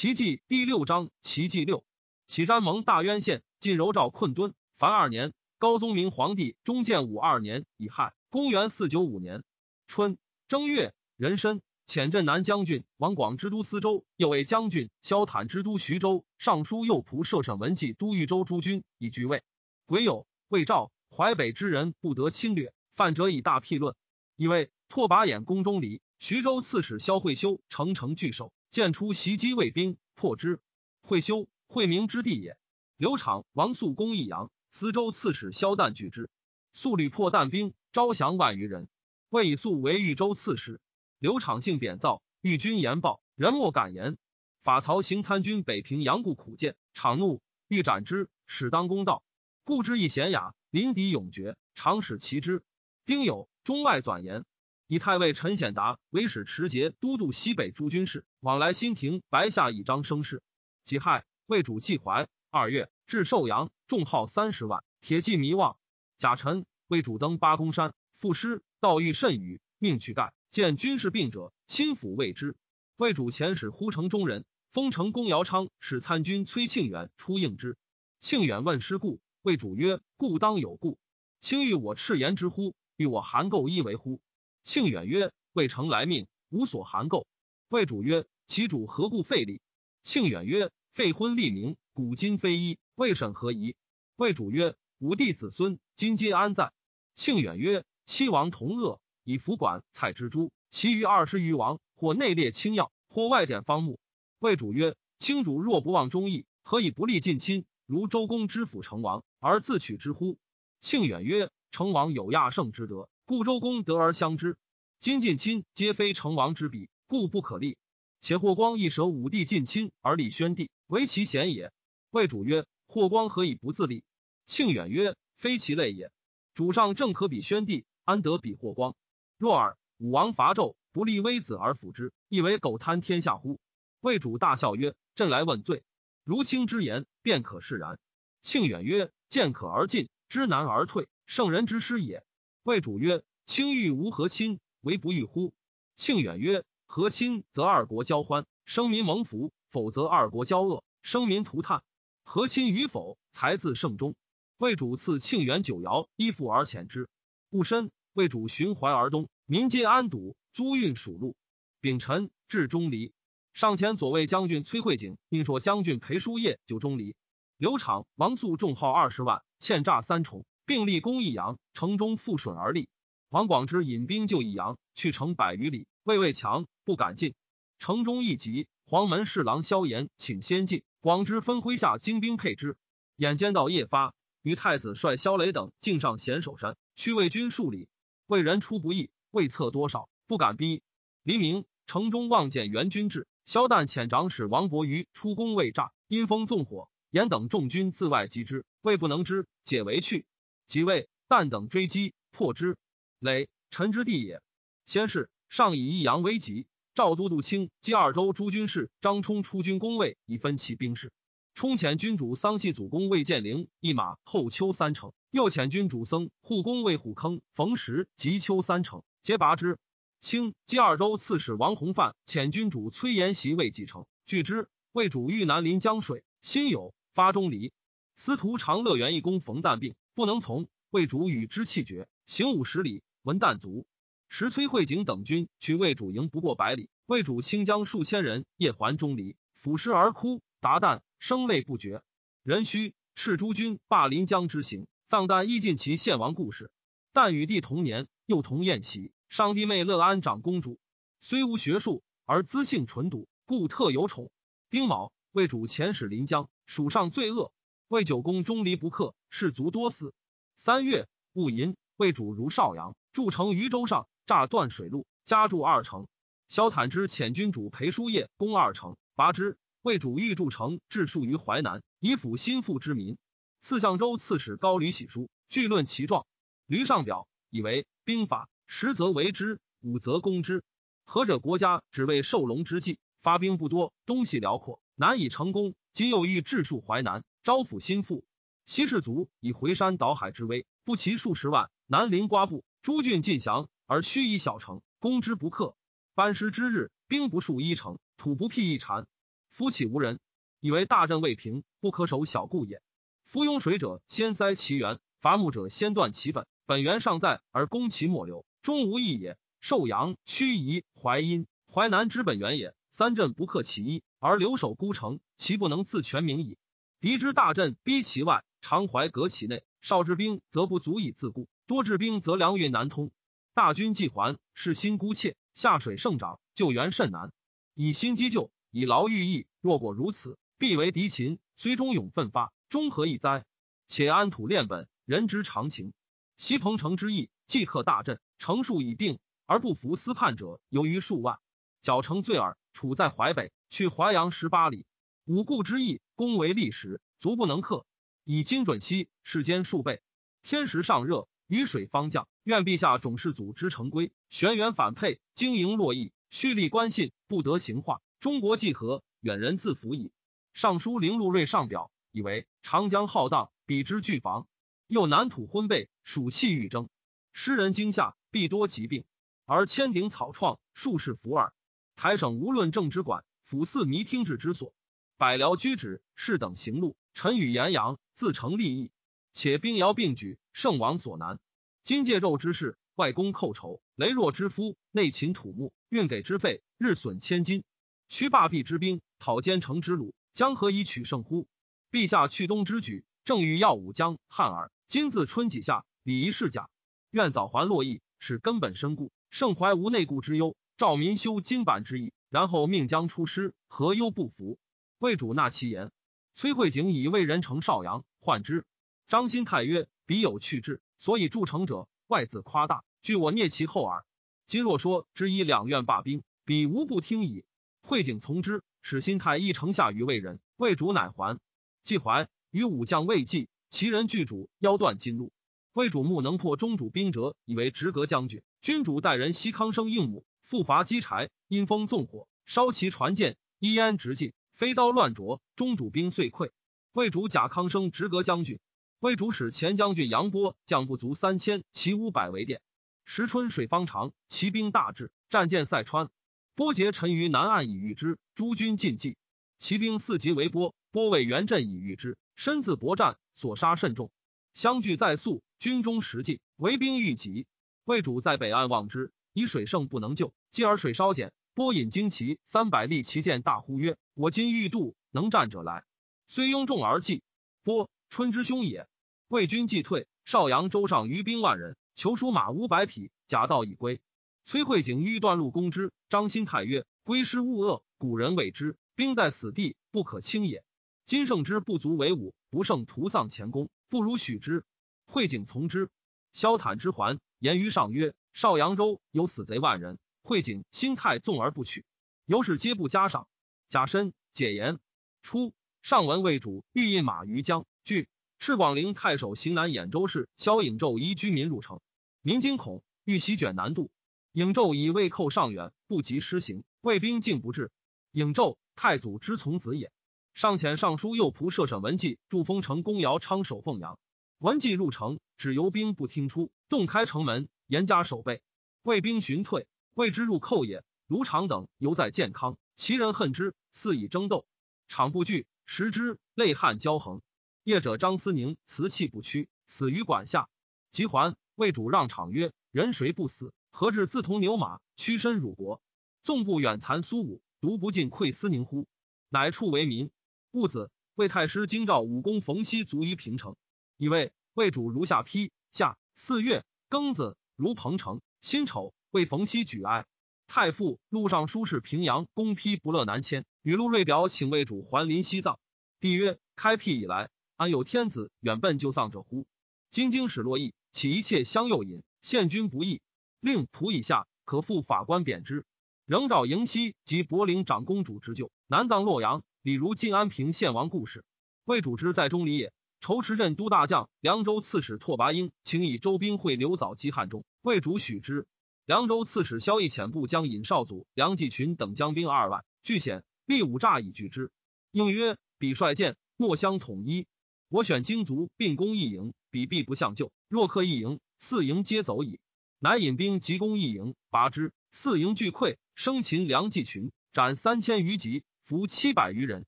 齐记第六章，齐记六，启詹蒙大渊县，晋柔赵困敦。凡二年，高宗明皇帝中建武二年乙亥，公元四九五年春正月，壬申，遣镇南将军王广之都司州，又为将军萧坦之都徐州，尚书右仆射省文纪都豫州诸军以居位。癸酉，魏赵淮北之人不得侵略，犯者以大辟论。以为拓跋衍宫中离，徐州刺史萧惠修乘城拒守，见出袭击魏兵，破之。惠修，惠明之地也。刘昶、王肃攻益阳。司州刺史萧旦拒之，肃屡破旦兵，招降万余人。魏以肃为豫州刺史。刘昶性贬躁，遇军言暴，人莫敢言。法曹行参军北平杨固苦谏，昶怒，欲斩之，使当公道。故之以贤雅，临敌勇决，常使其之。丁酉，中外转言，以太尉陈显达为使持节都督西北诸军事，往来新亭、白下以彰声势。己亥，魏主季怀。二月，至寿阳，众号三十万，铁骑弥望。甲辰，为主登八公山，赋诗，道遇甚雨，命去盖。见军事病者，亲抚慰之。魏主遣使呼城中人，封城公姚昌使参军崔庆远出应之。庆远问师故，魏主曰：“故当有故。卿欲我赤言之乎？欲我含垢衣为乎？”庆远曰：“魏城来命，无所含垢。”魏主曰：“其主何故废立？”庆远曰：“废婚立名。”古今非一，未审何疑？魏主曰：“武帝子孙今皆安在？”庆远曰：“七王同恶，以服管采之诛，其余二十余王，或内列清要，或外典方木。”魏主曰：“卿主若不忘忠义，何以不立近亲？如周公之辅成王，而自取之乎？”庆远曰：“成王有亚圣之德，故周公得而相之。今近亲皆非成王之比，故不可立。且霍光亦舍武帝近亲而立宣帝，为其贤也。”魏主曰：“霍光何以不自立？”庆远曰：“非其类也。主上正可比宣帝，安得比霍光？若尔，武王伐纣，不立微子而辅之，亦为苟贪天下乎？”魏主大笑曰：“朕来问罪，如卿之言，便可释然。”庆远曰：“见可而进，知难而退，圣人之师也。”魏主曰：“卿欲无和亲，为不欲乎？”庆远曰：“和亲则二国交欢，生民蒙福；否则二国交恶，生民涂炭。”和亲与否，才自圣中。魏主赐庆元九爻，依附而遣之。戊申，魏主循淮而东，民皆安堵，租运属路。丙辰，至钟离。上前左卫将军崔慧景，并说将军裴叔业就钟离。刘昶、王肃众号二十万，欠诈三重，并立功益阳，城中复顺而立。王广之引兵救益阳，去城百余里，魏魏强，不敢进。城中一急，黄门侍郎萧炎请先进。广之分麾下精兵配之，眼见到夜发，与太子率萧雷等径上险守山，去魏军数里。魏人出不意，未测多少，不敢逼。黎明，城中望见援军至，萧旦遣长史王伯瑜出攻未诈，因风纵火，严等众军自外击之，魏不能之，解围去。即位，旦等追击，破之。累，臣之地也。先是，上以益阳为急。赵都督卿击二州诸军事张冲出军攻魏，以分其兵士。冲遣军主桑系祖公魏建陵一马后丘三城，又遣军主僧护公魏虎坑冯石及丘三城，皆拔之。卿击二州刺史王弘范遣军主崔延袭魏继承，拒之。魏主豫南临江水，辛酉发中离。司徒长乐园一公冯旦病，不能从，魏主与之气绝，行五十里，闻旦卒。时崔慧景等军去魏主营不过百里，魏主清将数千人夜还钟离，俯尸而哭，达旦声泪不绝。人须赤诸军霸临江之行，葬旦亦尽其献王故事。旦与帝同年，又同宴席。上帝妹乐安长公主，虽无学术，而资性纯笃，故特有宠。丁卯，魏主遣使临江，蜀上罪恶。魏九公钟离不克，士卒多死。三月戊寅，魏主如邵阳，筑城于州上。诈断水路，加筑二城。萧坦之遣军主裴叔业攻二城，拔之。魏主欲筑城，置戍于淮南，以抚心腹之民。赐相州刺史高吕喜书，据论其状。吕上表以为兵法，实则为之，武则攻之。何者国家只为受龙之计，发兵不多，东西辽阔，难以成功。今又欲置戍淮南，招抚心腹。西氏族以回山倒海之威，不齐数十万，南临瓜埠，诸郡尽降。而须以小城攻之不克，班师之日，兵不数一城，土不辟一禅。夫岂无人？以为大阵未平，不可守小固也。夫拥水者，先塞其源；伐木者，先断其本。本源尚在，而攻其末流，终无益也。寿阳、盱眙、淮阴、淮南之本源也。三镇不克其一，而留守孤城，其不能自全名矣。敌之大阵逼其外，常怀隔其内。少之兵则不足以自固，多之兵则粮运难通。大军既还，士心孤怯，下水盛长，救援甚难。以心击救，以劳御役。若果如此，必为敌秦。虽忠勇奋发，终何以哉？且安土练本，人之常情。西彭城之役，既克大阵，城数已定，而不服私叛者，由于数万。剿城罪耳。处在淮北，去淮阳十八里。五故之意，攻为历时，足不能克。以精准期，世间数倍。天时尚热，雨水方降。愿陛下种士祖之成规，玄元反沛，经营洛邑，蓄力关信，不得行化。中国既和，远人自服矣。尚书凌禄睿上表，以为长江浩荡，彼之巨防。又南土昏背，暑气欲蒸，诗人惊吓，必多疾病。而千顶草创，数世伏耳。台省无论政之管，府寺弥听制之所，百僚居止，士等行路，臣与言扬，自成利益。且兵摇并举，胜王所难。今借纣之事，外公寇仇，羸弱之夫，内勤土木，运给之费，日损千金。屈霸壁之兵，讨坚城之虏，将何以取胜乎？陛下去东之举，正欲耀武将汉耳。今自春季下，礼仪是假，愿早还洛邑，使根本深固，盛怀无内顾之忧。赵民修金板之意，然后命将出师，何忧不服？魏主纳其言。崔慧景以为人城邵阳，患之。张新泰曰：“彼有去志，所以筑城者，外自夸大，据我聂其后耳。今若说之以两院罢兵，彼无不听矣。”慧景从之，使新泰一城下于魏人，魏主乃还。既还，与武将魏济，其人拒主，腰断金路。魏主目能破中主兵者，以为直阁将军。君主待人西康生应母。复伐击柴，因风纵火，烧其船舰，依烟直进，飞刀乱啄，中主兵遂溃。魏主贾康生直阁将军，魏主使前将军杨波将不足三千，骑五百为殿。时春水方长，骑兵大至，战舰塞川。波节沉于南岸以御之，诸军尽计。骑兵四级为波，波为元阵以御之，身自搏战，所杀甚众。相聚在宿，军中食尽，围兵欲急。魏主在北岸望之。以水盛不能救，继而水稍减。波引旌旗三百立其舰，大呼曰：“我今欲渡，能战者来。”虽拥众而计。波春之兄也。魏军既退，邵阳州上余兵万人，求书马五百匹，假道已归。崔慧景欲断路攻之。张新泰曰：“归师勿恶，古人谓之兵在死地，不可轻也。今胜之不足为武，不胜徒丧前功，不如许之。”慧景从之。萧坦之还，言于上曰。邵阳州有死贼万人，会景心态纵而不取，由是皆不加赏。甲申解言初，上文魏主欲印马于江，据赤广陵太守行南兖州事萧颖胄依居民入城，民惊恐，欲席卷南渡。颖胄以魏寇尚远，不及施行，魏兵竟不至。颖胄太祖之从子也，上遣尚书右仆射沈文纪筑丰城公姚昌守凤阳。文纪入城，只游兵不听出，洞开城门。严加守备，魏兵寻退，谓之入寇也。卢常等犹在健康，其人恨之，肆以争斗。场不惧，食之，泪汗交横。业者张思宁辞气不屈，死于管下。及还，魏主让场曰：“人谁不死？何至自同牛马，屈身辱国？纵不远残苏武，独不尽愧思宁乎？”乃处为民。戊子，魏太师京兆武功冯熙卒于平城。以为魏主如下批：下四月庚子。如彭城辛丑为冯熙举哀，太傅陆尚书事平阳公批不乐南迁，与陆瑞表请魏主还临西藏。帝曰：开辟以来，安有天子远奔救丧者乎？今经使洛邑，岂一切相诱引？献君不义，令仆以下可复法官贬之。仍召迎西及柏陵长公主之旧，南葬洛阳。李如晋安平献王故事，魏主之在中里也。仇池镇都大将、凉州刺史拓跋英，请以周兵会刘藻击汉中，魏主许之。凉州刺史萧绎遣部将尹少祖、梁继群等将兵二万，据险，立五诈以拒之。应曰：“彼率剑，莫相统一。我选精卒并攻一营，彼必不相救。若克一营，四营皆走矣。”乃引兵急攻一营，拔之，四营俱溃，生擒梁继群，斩三千余级，俘七百余人，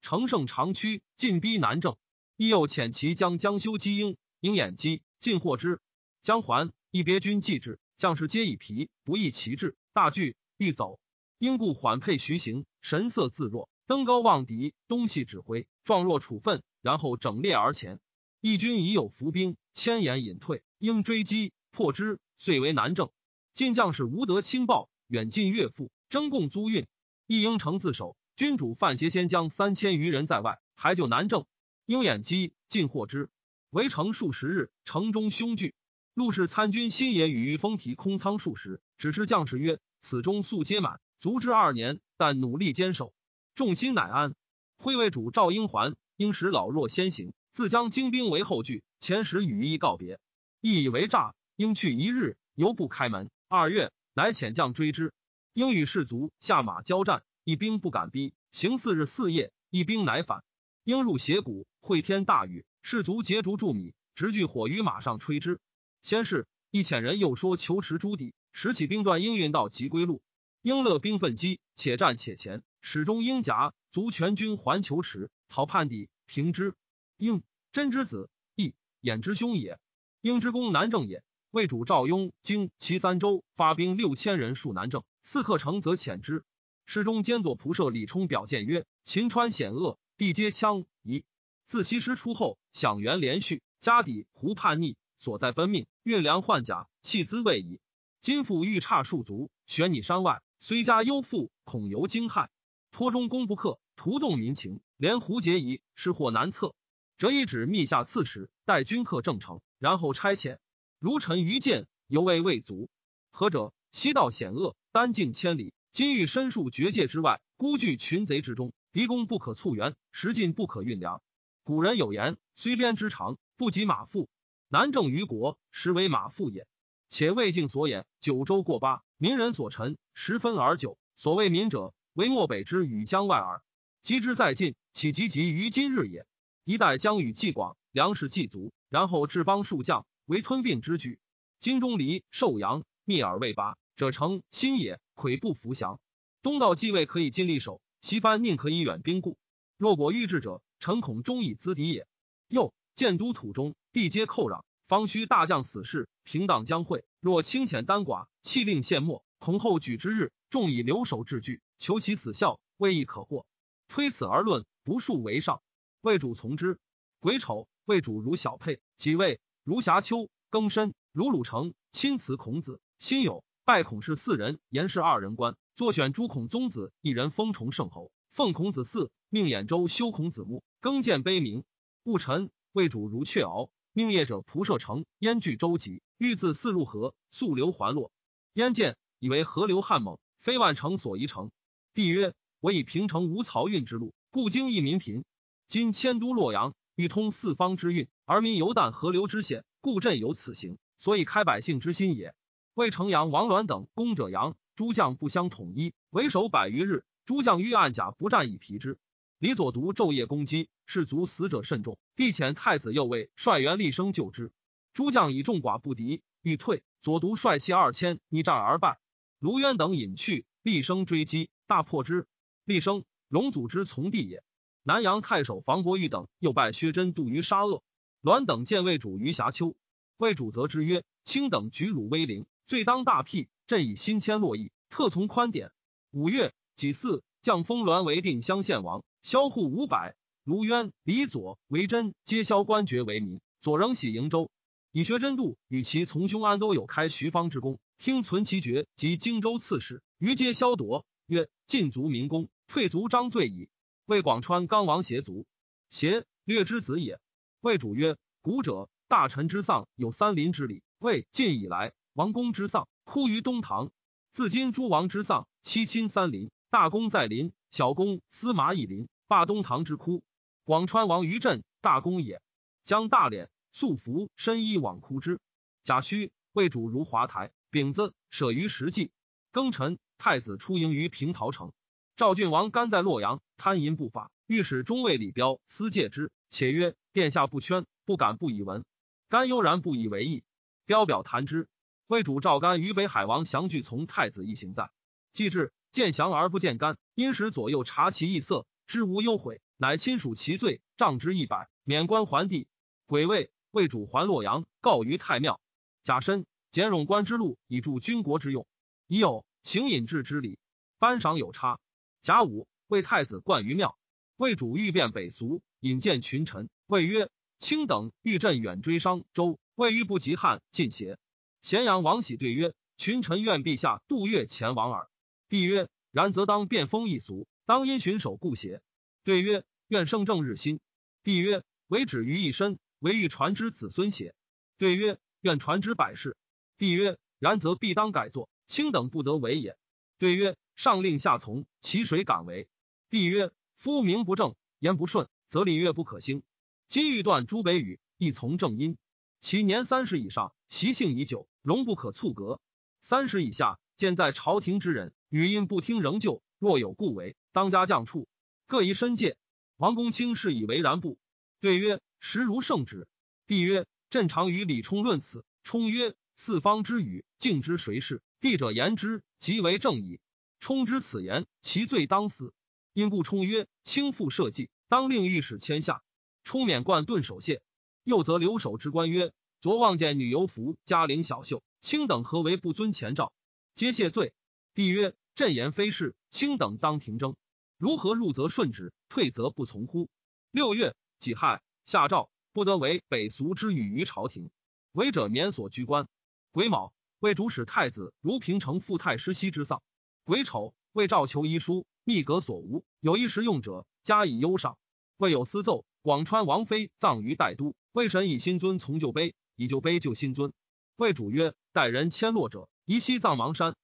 乘胜长驱，进逼南郑。亦又遣其将江修击鹰，鹰眼击，尽获之。江环，一别军继之，将士皆以疲，不易其志，大惧，欲走。因故缓配徐行，神色自若，登高望敌，东西指挥，状若处分，然后整列而前。义军已有伏兵，千言隐退，应追击破之，遂为南郑。晋将士无德轻暴，远近越富，争贡租运。义应城自守，君主范协先将三千余人在外，还救南郑。鹰眼击，尽获之。围城数十日，城中凶惧。陆氏参军新野与于风提空仓数十，只是将士曰：“此中素皆满，足之二年，但努力坚守，众心乃安。”徽卫主赵英还，应使老弱先行，自将精兵为后拒。前时与义告别，义以为诈，应去一日，犹不开门。二月，乃遣将追之。应与士卒下马交战，一兵不敢逼，行四日四夜，一兵乃返。应入斜谷，会天大雨，士卒结竹筑米，直炬火于马上吹之。先是，一遣人又说求持朱棣，使起兵断应运道及归路。应乐兵奋击，且战且前，始终应甲卒全军还求持，讨叛敌，平之。应真之子，义衍之兄也。应之公南郑也。魏主赵雍经齐三州，发兵六千人戍南郑。四克城，则遣之。诗中兼左仆射李冲表谏曰：“秦川险恶，地皆羌夷。自西师出后，享元连续，家底胡叛逆，所在奔命，运粮换甲，弃资未已。今复欲差数卒，悬拟山外，虽家忧富，恐犹惊骇。托中攻不克，徒动民情，连胡结疑，失祸难测。折一指密下刺史，待军客正成，然后差遣。”如臣愚见，犹未未足。何者？西道险恶，单境千里，今欲身戍绝界之外，孤据群贼之中，敌攻不可促援，时进不可运粮。古人有言：虽鞭之长，不及马腹。南郑于国，实为马腹也。且魏晋所言，九州过八，民人所陈，十分而九。所谓民者，为漠北之与江外耳。击之在晋，岂及及于今日也？一代疆域既广，粮食既足，然后治邦数将。为吞并之举，金钟离、寿阳、密而未拔者，成新野，魁不服降。东道继位可以尽力守，西藩宁可以远兵固。若果欲至者，诚恐终以资敌也。又建都土中，地皆寇攘，方须大将死士，平荡将会。若轻浅单寡，弃令献没，恐后举之日，众以留守治据，求其死效，未易可获。推此而论，不数为上。魏主从之。癸丑，魏主如小沛，即位。如霞丘庚申，如鲁成亲辞孔子，辛酉拜孔氏四人，言氏二人官，坐选诸孔宗子一人，封崇圣侯，奉孔子嗣，命兖州修孔子墓，更建碑铭。戊辰，魏主如雀敖，命业者仆射城，燕据周籍，欲自四入河，溯流还洛。燕见以为河流悍猛，非万城所宜城。帝曰：我以平城无漕运之路，故经益民贫。今迁都洛阳。欲通四方之运，而民犹惮河流之险，故朕有此行，所以开百姓之心也。魏成阳、王鸾等攻者阳，诸将不相统一，为守百余日。诸将欲暗甲不战以疲之。李左独昼夜攻击，士卒死者甚众。帝遣太子右卫率元厉生救之。诸将以众寡不敌，欲退。左独率其二千逆战而败。卢渊等引去，厉声追击，大破之。厉声，龙祖之从弟也。南阳太守房伯玉等又拜薛真度于沙恶，栾等见魏主于峡丘，魏主则之曰：“卿等举辱威灵，罪当大辟。朕以新迁洛邑，特从宽典。”五月己巳，降封栾为定襄县王，萧户五百。卢渊、李左、为真皆削官爵为民。左仍喜瀛州，以学真度与其从兄安都有开徐方之功，听存其爵及荆州刺史，余皆削夺，曰：“尽族民功，退族张罪矣。”魏广川刚王协族，协略之子也。魏主曰：“古者大臣之丧有三邻之礼。魏晋以来，王公之丧哭于东堂。自今诸王之丧，七亲三邻，大公在邻，小公司马以邻，罢东堂之哭。广川王于镇，大公也。将大敛素服深衣往哭之。贾诩魏主如华台，丙子舍于石祭。庚辰，太子出营于平陶城。赵郡王甘在洛阳。”贪淫不法，御史中尉李彪私戒之，且曰：“殿下不圈，不敢不以闻。”甘悠然不以为意。彪表谈之，魏主赵干与北海王祥惧从太子一行在，既至见降而不见甘，因使左右察其异色，知无忧悔，乃亲属其罪，杖之一百，免官还地。癸未，为主还洛阳，告于太庙。甲申，简冗官之禄，以助军国之用。已有请引制之礼，颁赏有差。甲午，为太子冠于庙。魏主欲变北俗，引荐群臣，谓曰：“卿等欲镇远追商周，未欲不及汉晋邪？”咸阳王喜对曰：“群臣愿陛下渡越前往耳。”帝曰：“然则当变风易俗，当因巡守故邪？”对曰：“愿圣正日新。”帝曰：“唯止于一身，唯欲传之子孙邪？”对曰：“愿传之百世。”帝曰：“然则必当改作，卿等不得为也。”对曰：“上令下从，其谁敢为？”帝曰。夫名不正，言不顺，则礼乐不可兴。今欲断诸北语，亦从正音。其年三十以上，习性已久，容不可促革；三十以下，见在朝廷之人，语音不听，仍旧。若有故为，当家将处，各宜申诫。王公卿是以为然不？对曰：实如圣旨。帝曰：朕常与李冲论此。冲曰：四方之语，敬之谁是？帝者言之，即为正矣。冲之此言，其罪当死。因故冲曰：“轻负社稷，当令御史迁下。”冲免冠顿守谢。又则留守之官曰：“昨望见女游服，嘉陵小秀，卿等何为不遵前诏？”皆谢罪。帝曰：“朕言非是，卿等当停征。如何入则顺之，退则不从乎？”六月己亥，下诏不得为北俗之语于朝廷，违者免所居官。癸卯，为主使太子如平城复太师西之丧。癸丑，为诏求遗书。密阁所无，有一时用者，加以忧赏。未有私奏，广川王妃葬于代都，魏神以新尊从旧碑，以旧碑就新尊。魏主曰：待人迁落者，宜西葬邙山。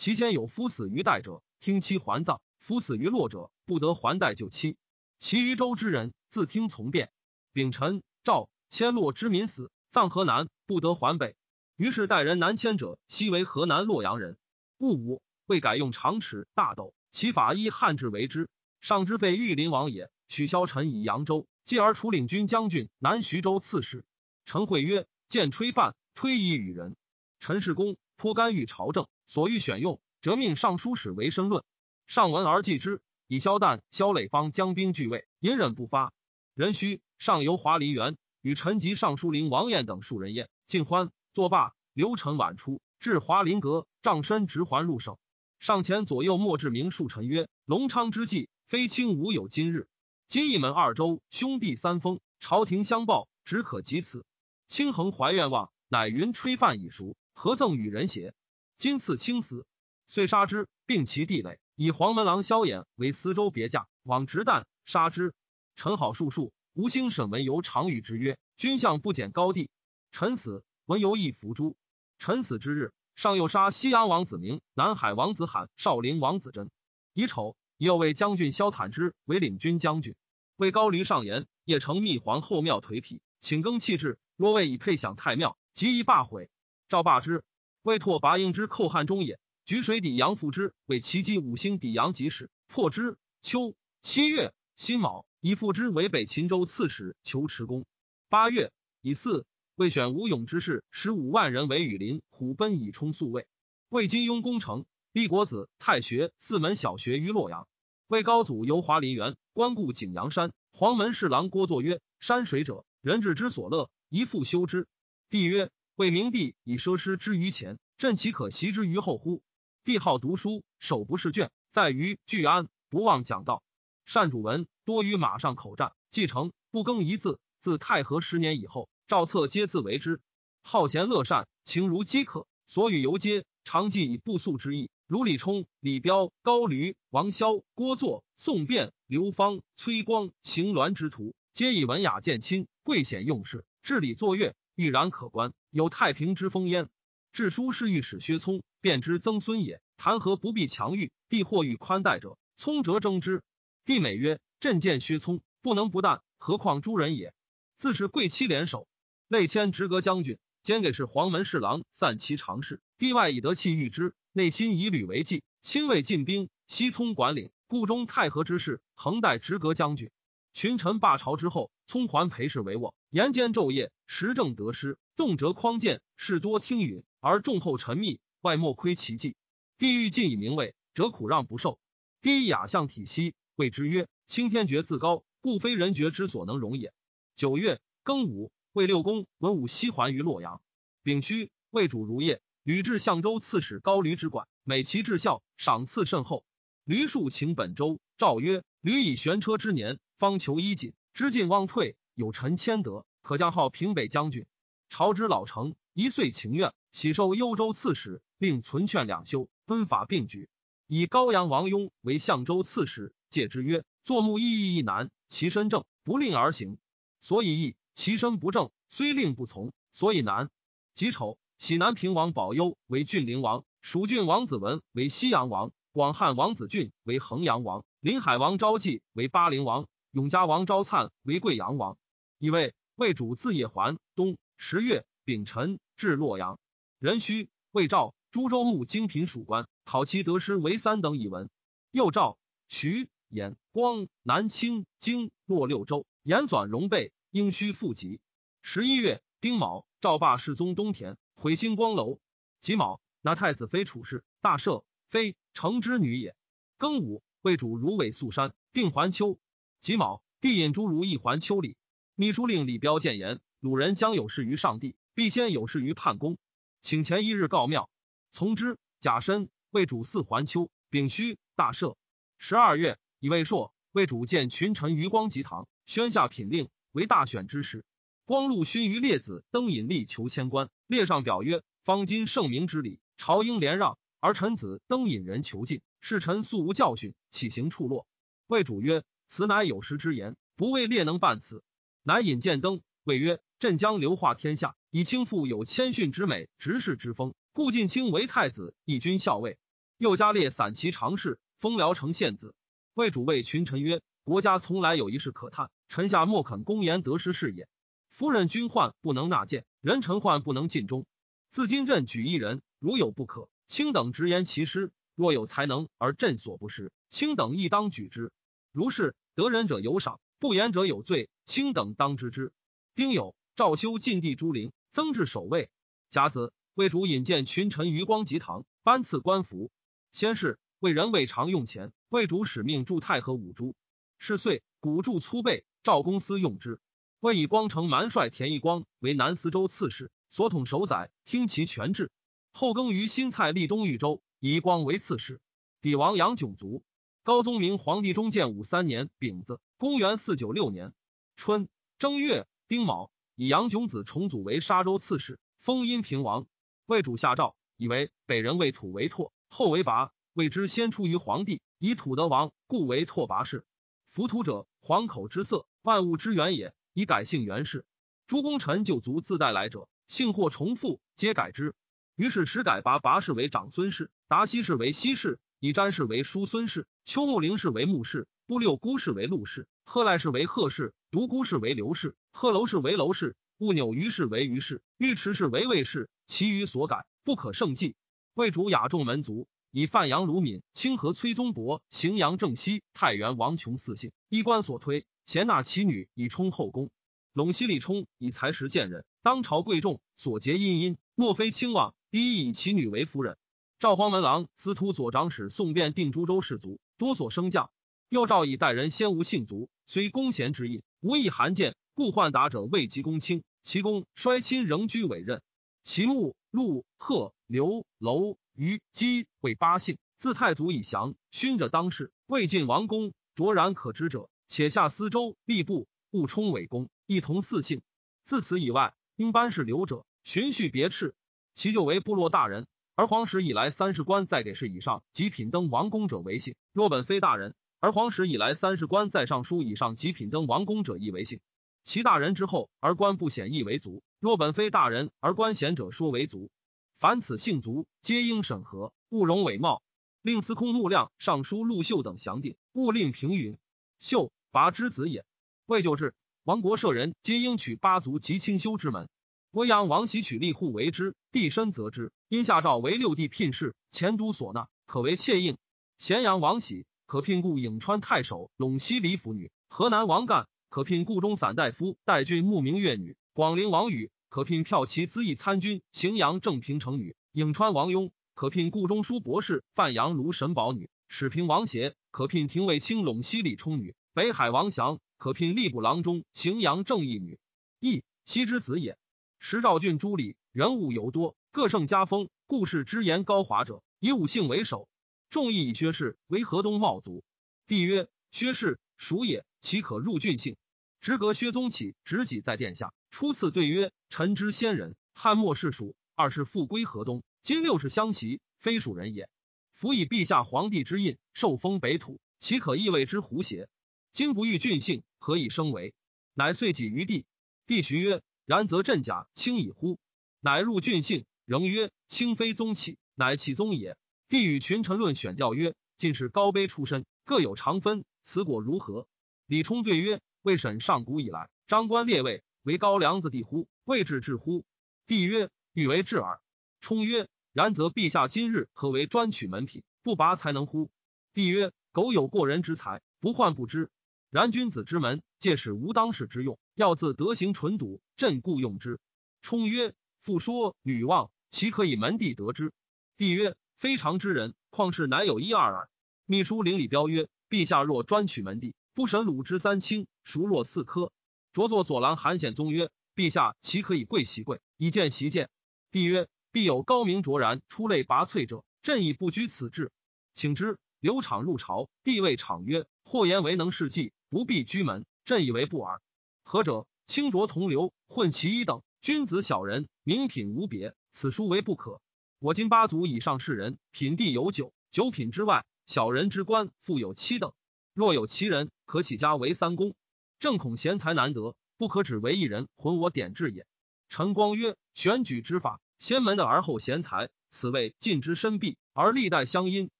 其间有夫死于代者，听妻还葬；夫死于洛者，不得还代救妻。其余州之人，自听从便。丙辰，赵迁洛之民死，葬河南，不得还北。于是代人南迁者，悉为河南洛阳人。戊午，未改用长尺大斗。其法依汉制为之，上之废玉林王也。取萧臣以扬州，继而除领军将军、南徐州刺史。陈会曰：“见吹范，推以与人。”陈世公颇干预朝政，所欲选用，辄命尚书使为申论。上闻而记之，以萧旦、萧磊方将兵拒魏，隐忍不发。壬戌，上游华林园，与陈及尚书令王彦等数人宴，尽欢，作罢。刘臣晚出，至华林阁，杖身直还入省。上前左右莫志明数臣曰：“隆昌之际，非卿无有今日。今一门二州，兄弟三封，朝廷相报，只可及此。卿恒怀愿望，乃云吹范已熟，何赠与人邪？今赐卿死，遂杀之，并其地垒，以黄门郎萧衍为司州别驾，往直旦杀之。陈好数数，吴兴沈文游常与之曰：‘君相不减高地。’臣死，文游亦伏诛。臣死之日。”上又杀西阳王子明、南海王子罕、少陵王子真。乙丑，又为将军萧坦之为领军将军。为高闾上言：夜城密皇后庙颓圮，请更弃置。若未以配享太庙，即以罢毁。赵罢之。未拓拔应之寇汉中也。举水抵杨复之，为其击五星抵杨吉使，破之。秋七月辛卯，以复之为北秦州刺史，求持功。八月乙巳。为选吴勇之士十五万人为羽林虎贲以充宿卫。魏金庸攻城，立国子太学四门小学于洛阳。魏高祖游华林园，观顾景阳山。黄门侍郎郭作曰：“山水者，人志之所乐，宜复修之。”帝曰：“为明帝以奢施之于前，朕岂可习之于后乎？”帝好读书，手不释卷，在于聚安，不忘讲道。善主文，多于马上口战。继承不更一字。自太和十年以后。赵策皆自为之，好贤乐善，情如饥渴。所与游街，常记以不速之意，如李冲、李彪、高驴、王萧、郭作、宋卞、刘芳、崔光、邢鸾之徒，皆以文雅见亲，贵显用事，治理作乐，欲然可观，有太平之风焉。治书是御史薛聪，便之曾孙也。谈何不必强欲？帝或欲宽待者，聪折争之。帝美曰：“朕见薛聪不能不惮，何况诸人也？自是贵戚联手。”内迁直阁将军，兼给事黄门侍郎，散其常事。帝外以德器御之，内心以吕为计，亲卫进兵，西聪管领。故中太和之事，恒代直阁将军。群臣罢朝之后，聪还陪侍为卧，言间昼夜，时政得失，动辄匡谏，事多听允，而众后沉密，外莫窥其迹。帝欲尽以名位，则苦让不受。帝以雅相体息，谓之曰：青天爵自高，故非人爵之所能容也。九月庚午，魏六公文武西还于洛阳。丙戌，魏主如夜，吕至相州刺史高闾之管，美其至孝，赏赐甚厚。闾数请本州，诏曰：吕以悬车之年，方求衣锦，知进忘退，有臣谦德，可将号平北将军。朝之老成，一岁情愿，喜受幽州刺史，令存劝两修，分法并举。以高阳王雍为相州刺史，戒之曰：坐木意义亦难，其身正，不令而行。所以义，其身不正，虽令不从，所以难。己丑，喜南平王保佑为郡陵王，蜀郡王子文为西阳王，广汉王子俊为衡阳王，临海王昭济为巴陵王，永嘉王昭粲为贵阳王。以为魏主自夜还东十月丙辰至洛阳。壬戌，魏赵诸州牧精品属官，考其得失为三等以闻。又赵徐兖光南清京洛六州，延纂荣备，应须复籍。十一月丁卯。赵霸世宗东田毁星光楼，己卯，那太子妃处事，大赦，非成之女也。庚午，魏主如尾宿山，定还丘。己卯，帝引诸如一还丘里。秘书令李彪谏言：鲁人将有事于上帝，必先有事于叛公，请前一日告庙，从之。甲申，魏主四还丘。丙戌，大赦。十二月，以魏硕，魏主见群臣于光吉堂，宣下品令，为大选之时。光禄勋于列子登引力求迁官，列上表曰：“方今圣明之礼，朝应连让，而臣子登引人求进，是臣素无教训，岂行处落？”魏主曰：“此乃有失之言，不为列能办此。”乃引见登，谓曰：“朕将流化天下，以轻负有谦逊之美，执事之风，故晋卿为太子，以君校尉。又加列散骑常侍，封辽城县子。”魏主谓群臣曰：“国家从来有一事可叹，臣下莫肯公言得失事也。”夫人君患不能纳谏，人臣患不能尽忠。自今朕举一人，如有不可，卿等直言其师；若有才能而朕所不识，卿等亦当举之。如是得人者有赏，不言者有罪，卿等当知之。丁酉，诏修晋地诸陵，增至守卫。甲子，魏主引荐群臣于光吉堂，颁赐官服。先是，魏人未常用钱，魏主使命铸太和五铢。是岁，古铸粗备，赵公司用之。魏以光城蛮帅田义光为南司州刺史，所统守宰，听其权制。后更于新蔡立东豫州，以光为刺史。帝王杨炯卒。高宗明皇帝中建武三年丙子，公元四九六年春正月丁卯，以杨炯子重组为沙州刺史，封阴平王。魏主下诏，以为北人为土为拓，后为拔，谓之先出于皇帝，以土得王，故为拓跋氏。浮土者，黄口之色，万物之源也。以改姓袁氏，诸功臣就族自带来者，姓或重复，皆改之。于是始改拔拔氏为长孙氏，达西氏为西氏，以詹氏为叔孙氏，丘木陵氏为穆氏，不六姑氏为陆氏，贺赖氏为贺氏，独孤氏为刘氏，贺楼氏为楼氏，兀扭于氏为于氏，尉迟氏为魏氏。其余所改，不可胜计。魏主雅众门族，以范阳卢敏、清河崔宗伯、荥阳郑熙、太原王琼四姓，衣冠所推。贤纳其女以充后宫，陇西李冲以才识见人，当朝贵重，所结殷殷，莫非轻望。第一以其女为夫人。赵黄门郎司徒左长史宋卞定诸州士族，多所升降。又诏以待人先无姓族，虽公贤之印，无一罕见，故宦达者未及公卿。其公衰亲仍居委任。其穆、陆、贺、刘、楼、虞、姬为八姓，自太祖以降，勋者当世，未尽王公，卓然可知者。且下司州吏部务充委公，一同四姓。自此以外，应班是留者，循序别斥。其就为部落大人，而皇室以来三十官在给事以上及品登王公者为姓。若本非大人，而皇室以来三十官在尚书以上及品登王公者亦为姓。其大人之后而官不显亦为族。若本非大人而官显者说为族。凡此姓族，皆应审核，勿容伪冒。令司空穆亮、尚书陆秀等详定，勿令平允。秀。拔之子也。未就治，亡国舍人皆应取八族及清修之门。威阳王喜取吏户为之，帝身则之。因下诏为六帝聘事，前都所纳，可为妾应。咸阳王喜可聘故颍川太守陇西李府女。河南王干可聘故中散大夫代郡牧明月女。广陵王宇可聘骠骑资议参军荥阳正平城女。颍川王雍可聘故中书博士范阳卢神宝女。始平王协可聘廷尉卿陇西李冲女，北海王祥可聘吏部郎中荥阳正义女，义西之子也。时赵郡诸里人物尤多，各胜家风，故事之言高华者，以武姓为首。众议以薛氏为河东茂族。帝曰：薛氏属也，岂可入郡姓？直阁薛宗起执己在殿下，初次对曰：臣之先人，汉末世属，二世复归河东，今六世相袭，非属人也。夫以陛下皇帝之印，受封北土，岂可意谓之胡邪？今不欲郡姓，何以生为？乃遂己于地。帝徐曰。然则朕假轻矣乎？乃入郡姓，仍曰：“卿非宗戚，乃其宗也。”帝与群臣论选调曰：“进士高卑出身，各有长分，此果如何？”李冲对曰：“未审上古以来，张官列位为高梁子弟乎？未至至乎？”帝曰：“欲为至耳。”冲曰：“然则陛下今日何为专取门品，不拔才能乎？”帝曰：“苟有过人之才，不患不知。然君子之门，借使无当世之用。”要自德行纯笃，朕故用之。冲曰：“复说吕望，其可以门第得之？”帝曰：“非常之人，况是乃有一二耳。”秘书领礼彪曰：“陛下若专取门第，不审鲁之三卿，孰若四科？”着作左郎韩显宗曰：“陛下岂可以贵席贵，以见席见。”帝曰：“必有高明卓然、出类拔萃者，朕已不居此志，请之。”刘敞入朝，帝谓敞曰：“或言为能事计，不必居门，朕以为不耳。”何者？清浊同流，混其一等。君子小人，名品无别。此书为不可。我今八族以上士人，品地有九，九品之外，小人之官复有七等。若有其人，可起家为三公。正恐贤才难得，不可只为一人，混我典制也。陈光曰：选举之法，先门的而后贤才，此谓尽之深弊，而历代相因，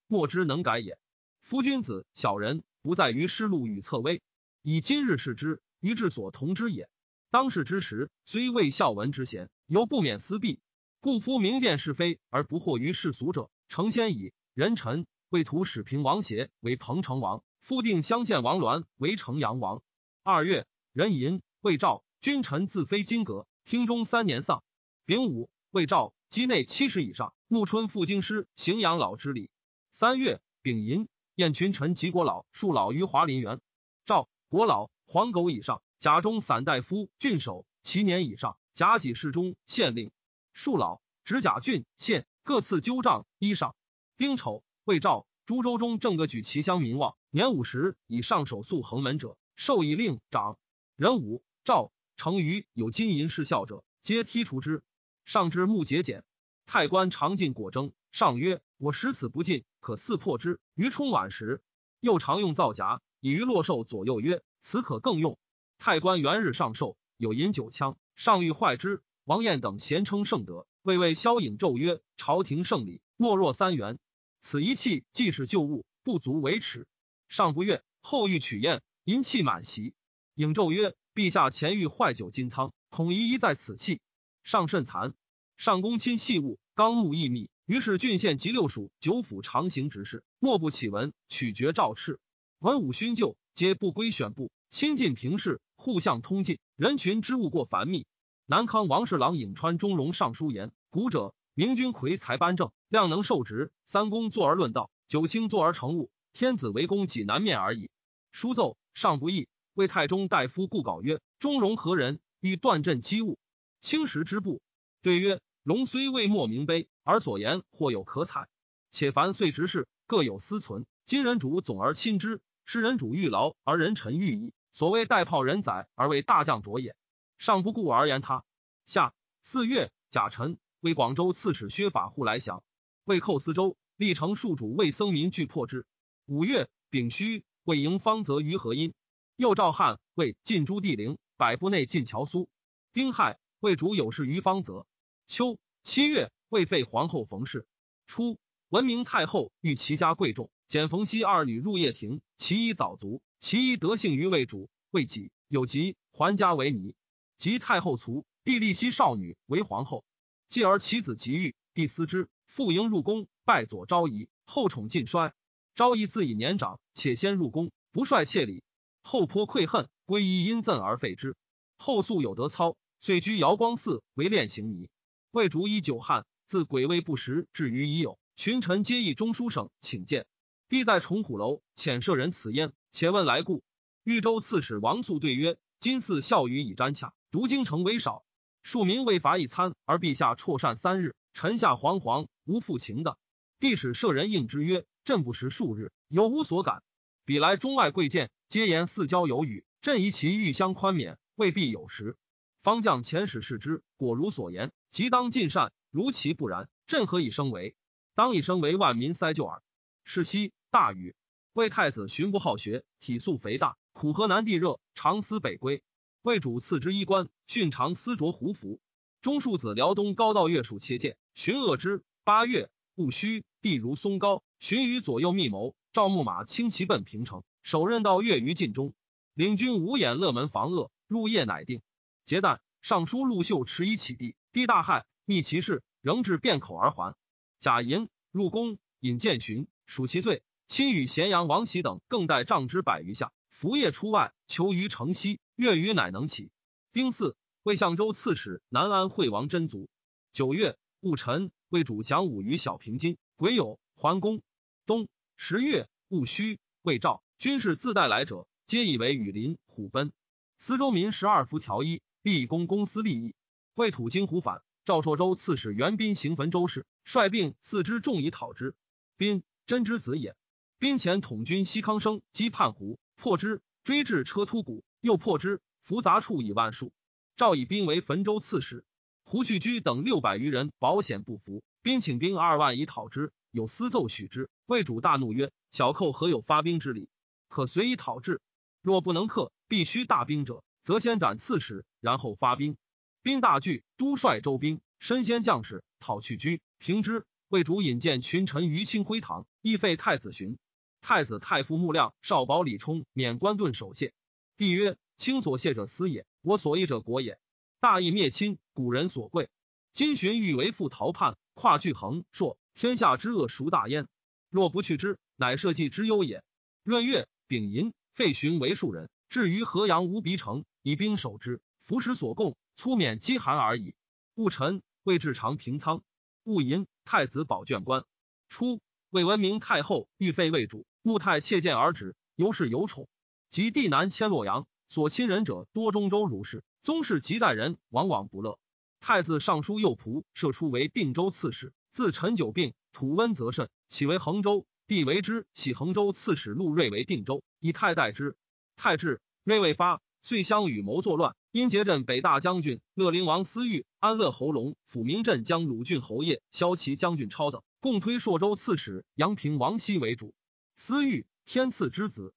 莫之能改也。夫君子小人，不在于失路与侧微，以今日视之。于志所同之也。当世之时，虽未孝文之贤，犹不免私弊。故夫明辨是非而不惑于世俗者，成先矣。人臣为图始平王协为彭城王，复定乡县王鸾为城阳王。二月，壬寅，魏赵君臣自非金阁，听中三年丧。丙午，魏赵畿内七十以上，暮春赴京师行养老之礼。三月，丙寅，宴群臣及国老庶老于华林园。赵国老。黄狗以上，甲中散大夫、郡守；其年以上，甲己侍中、县令。庶老，执甲郡县各赐纠杖衣裳。丁丑，魏赵诸州中正各举其乡民望，年五十以上守宿横门者，授以令长。壬午，赵成于有金银饰孝者，皆剔除之。上之木节俭，太官常进果征。上曰：“我食此不尽，可四破之。”于春晚时，又常用皂荚以于洛寿左右曰。此可更用。太官元日上寿，有饮酒枪，上欲坏之。王彦等咸称圣德，谓为萧颖奏曰：“朝廷圣礼，莫若三元。此一器既是旧物，不足为耻。”上不悦，后欲取宴，银器满席。颖奏曰：“陛下前欲坏酒金仓，恐疑一在此器。”上甚惭。上公亲细物，纲目异密，于是郡县及六属九府常行执事，莫不启文取决诏敕。文武勋旧。皆不归选部，亲近平氏，互相通进，人群之物过繁密。南康王侍郎颍川中荣上书言：古者明君魁才颁正，量能受职；三公坐而论道，九卿坐而成物。天子为公己难面而已。书奏上不义，魏太中大夫故稿曰：中荣何人？欲断朕机务，轻时之部。对曰：龙虽未莫名碑，而所言或有可采。且凡岁执事，各有私存。今人主总而亲之。是人主欲劳而人臣欲矣。所谓带炮人宰而为大将卓也。上不顾而言他。下四月，甲辰，为广州刺史薛法护来降，为寇司州，历城数主为僧民俱破之。五月，丙戌，为迎方泽于河阴。又赵汉为晋诸地陵，百步内晋乔苏。丁亥，为主有事于方泽。秋七月，为废皇后冯氏。初，文明太后欲其家贵重。简冯熙二女入掖庭，其一早卒，其一得幸于魏主，未己有疾，还家为尼。及太后卒，帝立熙少女为皇后。继而其子及愈，帝思之，复迎入宫，拜左昭仪。后宠尽衰。昭仪自以年长，且先入宫，不率妾礼。后颇愧恨，归依因赠而废之。后素有德操，遂居瑶光寺为练行尼。魏主以久旱，自鬼位不食，至于已有群臣皆议中书省请见。帝在崇虎楼遣舍人此焉，且问来故。豫州刺史王肃对曰：“今似孝语以瞻洽，读京城为少。庶民未伐一餐，而陛下辍膳三日，臣下惶惶，无复情的。”帝使舍人应之曰：“朕不食数日，有无所感。彼来中外贵贱，皆言四交有雨，朕疑其欲相宽免，未必有时。方将遣使视之，果如所言，即当尽善。如其不然，朕何以生为？当以生为万民塞救耳。”是夕大雨，魏太子寻不好学，体素肥大，苦河南地热，常思北归。魏主赐之衣冠，训常思着胡服。中庶子辽东高道月数切见，寻恶之。八月戊戌，地如松高，寻于左右密谋。赵牧马轻骑奔平城，首任到月于晋中，领军五眼勒门防恶，入夜乃定。结旦，尚书陆秀持以起地，地大骇，密其事，仍至便口而还。贾银入宫引见寻。属其罪，亲与咸阳王喜等更待杖之百余下，伏夜出外，求于城西。月余乃能起。丁巳，为相州刺史南安惠王真族。九月戊辰，为主讲武于小平津。癸酉，桓公。冬十月戊戌，魏赵军士自带来者，皆以为羽林虎奔。司州民十二服条衣，立功公司利益。为土京胡反，赵朔州刺史袁彬行焚州事，率兵四之众以讨之。彬。真之子也。兵前统军西康生击叛胡，破之，追至车突谷，又破之，伏杂处以万数。赵以兵为汾州刺史，胡去居等六百余人保险不服，兵请兵二万以讨之。有私奏许之，魏主大怒曰：“小寇何有发兵之理？可随以讨之。若不能克，必须大兵者，则先斩刺史，然后发兵。兵大惧，都率周兵，身先将士讨去居，平之。”魏主引荐群臣于清辉堂，亦废太子寻。太子太傅穆亮、少保李冲免官顿守谢。帝曰：“卿所谢者私也，我所义者国也。大义灭亲，古人所贵。今寻欲为父逃叛，跨巨横硕，天下之恶孰大焉？若不去之，乃社稷之忧也。”闰月丙寅，废寻为庶人，至于河阳无鼻城，以兵守之，服食所供，粗免饥寒而已。戊辰，魏至长平仓。戊寅。太子保卷官，初，魏文明太后欲废魏主，穆太窃见而止，由是有宠。及帝南迁洛阳，所亲人者多中州儒士，宗室及代人往往不乐。太子尚书右仆射出为定州刺史，自陈久病，土温则甚，起为衡州。帝为之，起衡州刺史陆睿为定州，以太代之。太治，睿未发，遂相与谋作乱。因结镇北大将军乐陵王思玉、安乐侯龙、抚明镇将鲁郡侯业、骁骑将军超等，共推朔州刺史阳平王熙为主。思玉天赐之子，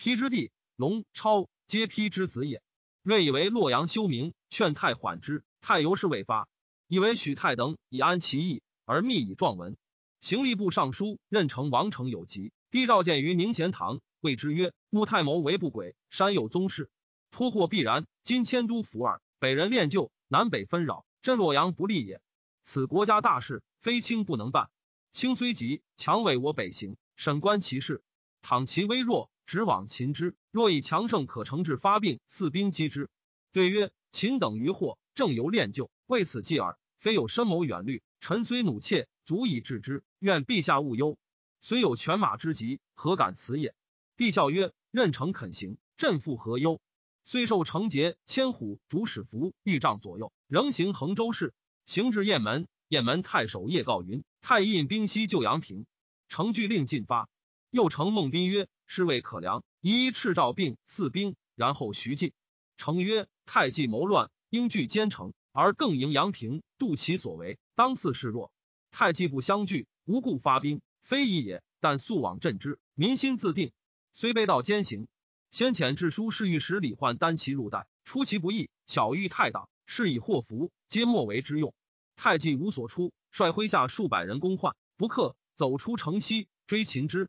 丕之弟，龙超皆丕之子也。睿以为洛阳休明，劝太缓之，太由是未发。以为许太等以安其意，而密以状文。行吏部尚书任城王成有疾，帝召见于宁贤堂，谓之曰：“穆太谋为不轨，山有宗室。”托祸必然。今迁都伏尔，北人恋旧，南北纷扰，镇洛阳不利也。此国家大事，非卿不能办。卿虽急，强委我北行，审观其事。倘其微弱，直往秦之；若以强盛，可惩治发病，四兵击之。对曰：秦等于祸，正由恋旧，为此计耳。非有深谋远虑，臣虽怒切，足以治之。愿陛下勿忧。虽有犬马之疾，何敢辞也？帝笑曰：任诚肯行，朕复何忧？虽受成节、千虎、主使服御帐左右，仍行衡州事。行至雁门，雁门太守叶告云：太印兵西救阳平，程据令进发。又承孟斌曰：是谓可良，一赤诏并四兵，然后徐进。程曰：太既谋乱，应据坚城，而更迎阳平，度其所为，当似示弱。太既不相拒，无故发兵，非议也。但速往镇之，民心自定。虽被道兼行。先遣致书侍御史李焕单骑入代，出其不意，巧遇太党，是以祸福，皆莫为之用。太既无所出，率麾下数百人攻患，不克，走出城西，追擒之。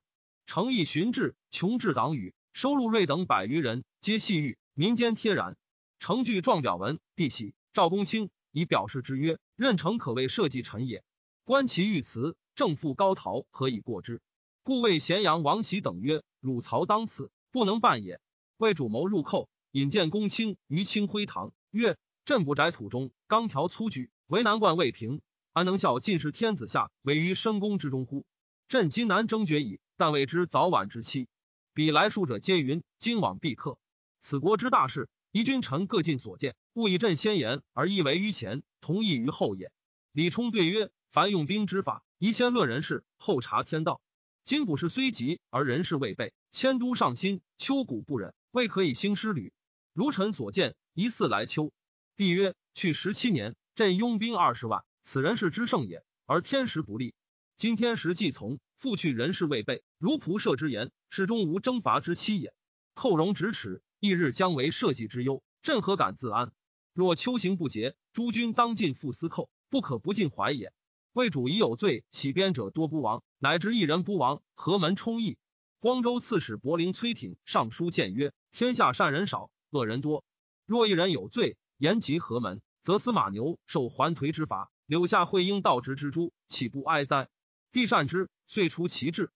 诚意寻至，穷至党羽，收录瑞等百余人，皆系狱，民间贴然。程具状表文，帝喜。赵公卿以表示之曰：“任城可谓社稷臣也。观其御辞，正负高陶，何以过之？故谓咸阳王喜等曰：‘汝曹当此。’”不能办也。为主谋入寇，引荐公卿于清辉堂，曰：“朕不宅土中，刚条粗举，为难冠未平，安能效尽是天子下，委于深宫之中乎？朕今难争决矣。但未知早晚之期。彼来数者皆云：今往必克。此国之大事，宜君臣各尽所见，勿以朕先言而意为于前，同意于后也。李冲对曰：凡用兵之法，宜先论人事，后察天道。今卜事虽急，而人事未备，迁都上心，秋谷不忍，未可以兴师旅。如臣所见，疑似来秋。帝曰：去十七年，朕拥兵二十万，此人事之盛也，而天时不利。今天时既从，复去人事未备，如仆射之言，始终无征伐之期也。寇戎咫尺，翌日将为社稷之忧，朕何敢自安？若秋行不节，诸君当尽复司寇，不可不尽怀也。魏主已有罪，起边者多不亡，乃至一人不亡，何门充溢？光州刺史柏林崔挺上书谏曰：天下善人少，恶人多。若一人有罪，言及何门，则司马牛受还颓之罚，柳下惠英盗直之诛，岂不哀哉？帝善之，遂出其志。